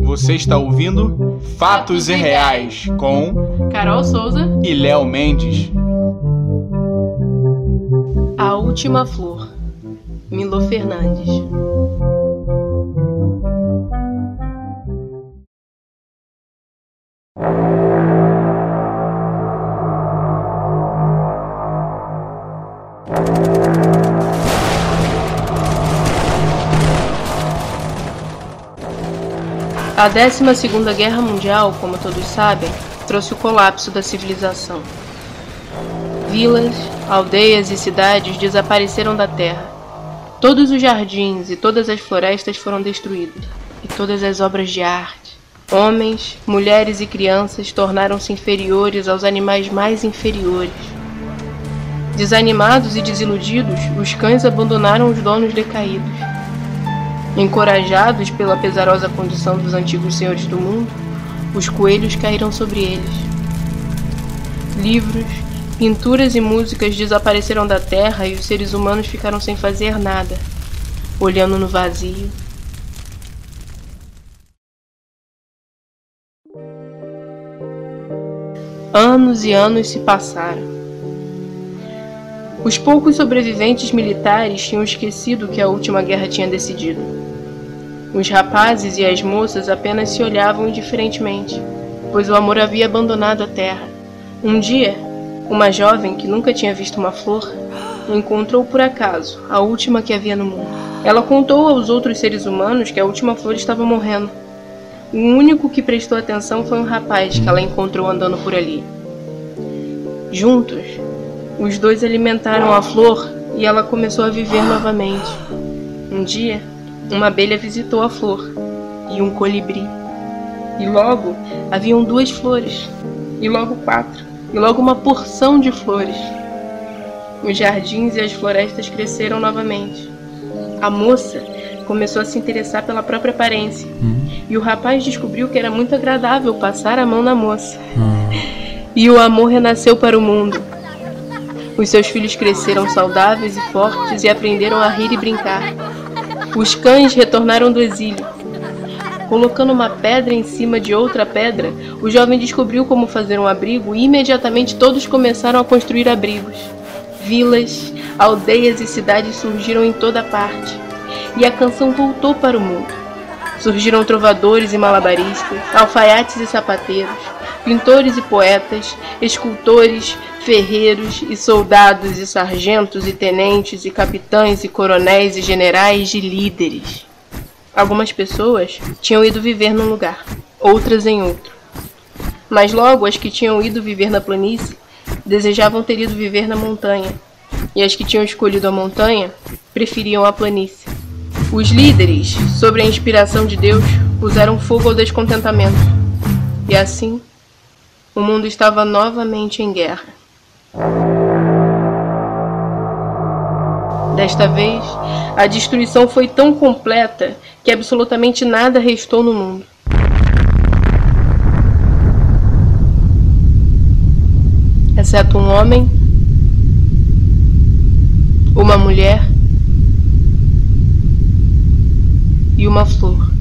Você está ouvindo Fatos e Reais com Carol Souza e Léo Mendes. A Última Flor, Milo Fernandes. A 12 Guerra Mundial, como todos sabem, trouxe o colapso da civilização. Vilas, aldeias e cidades desapareceram da terra. Todos os jardins e todas as florestas foram destruídos, e todas as obras de arte. Homens, mulheres e crianças tornaram-se inferiores aos animais mais inferiores. Desanimados e desiludidos, os cães abandonaram os donos decaídos. Encorajados pela pesarosa condição dos antigos senhores do mundo, os coelhos caíram sobre eles. Livros, pinturas e músicas desapareceram da terra e os seres humanos ficaram sem fazer nada, olhando no vazio. Anos e anos se passaram. Os poucos sobreviventes militares tinham esquecido o que a última guerra tinha decidido. Os rapazes e as moças apenas se olhavam indiferentemente, pois o amor havia abandonado a terra. Um dia, uma jovem que nunca tinha visto uma flor encontrou por acaso a última que havia no mundo. Ela contou aos outros seres humanos que a última flor estava morrendo. O único que prestou atenção foi um rapaz que ela encontrou andando por ali. Juntos, os dois alimentaram a flor e ela começou a viver novamente. Um dia, uma abelha visitou a flor e um colibri. E logo haviam duas flores, e logo quatro, e logo uma porção de flores. Os jardins e as florestas cresceram novamente. A moça começou a se interessar pela própria aparência, hum. e o rapaz descobriu que era muito agradável passar a mão na moça. Hum. E o amor renasceu para o mundo. Os seus filhos cresceram saudáveis e fortes e aprenderam a rir e brincar. Os cães retornaram do exílio. Colocando uma pedra em cima de outra pedra, o jovem descobriu como fazer um abrigo e imediatamente todos começaram a construir abrigos. Vilas, aldeias e cidades surgiram em toda parte. E a canção voltou para o mundo. Surgiram trovadores e malabaristas, alfaiates e sapateiros, pintores e poetas, escultores, ferreiros e soldados e sargentos e tenentes e capitães e coronéis e generais e líderes. Algumas pessoas tinham ido viver num lugar, outras em outro. Mas logo as que tinham ido viver na planície desejavam ter ido viver na montanha, e as que tinham escolhido a montanha preferiam a planície. Os líderes, sob a inspiração de Deus, puseram fogo ao descontentamento, e assim o mundo estava novamente em guerra. Desta vez, a destruição foi tão completa que absolutamente nada restou no mundo. Exceto um homem, uma mulher e uma flor.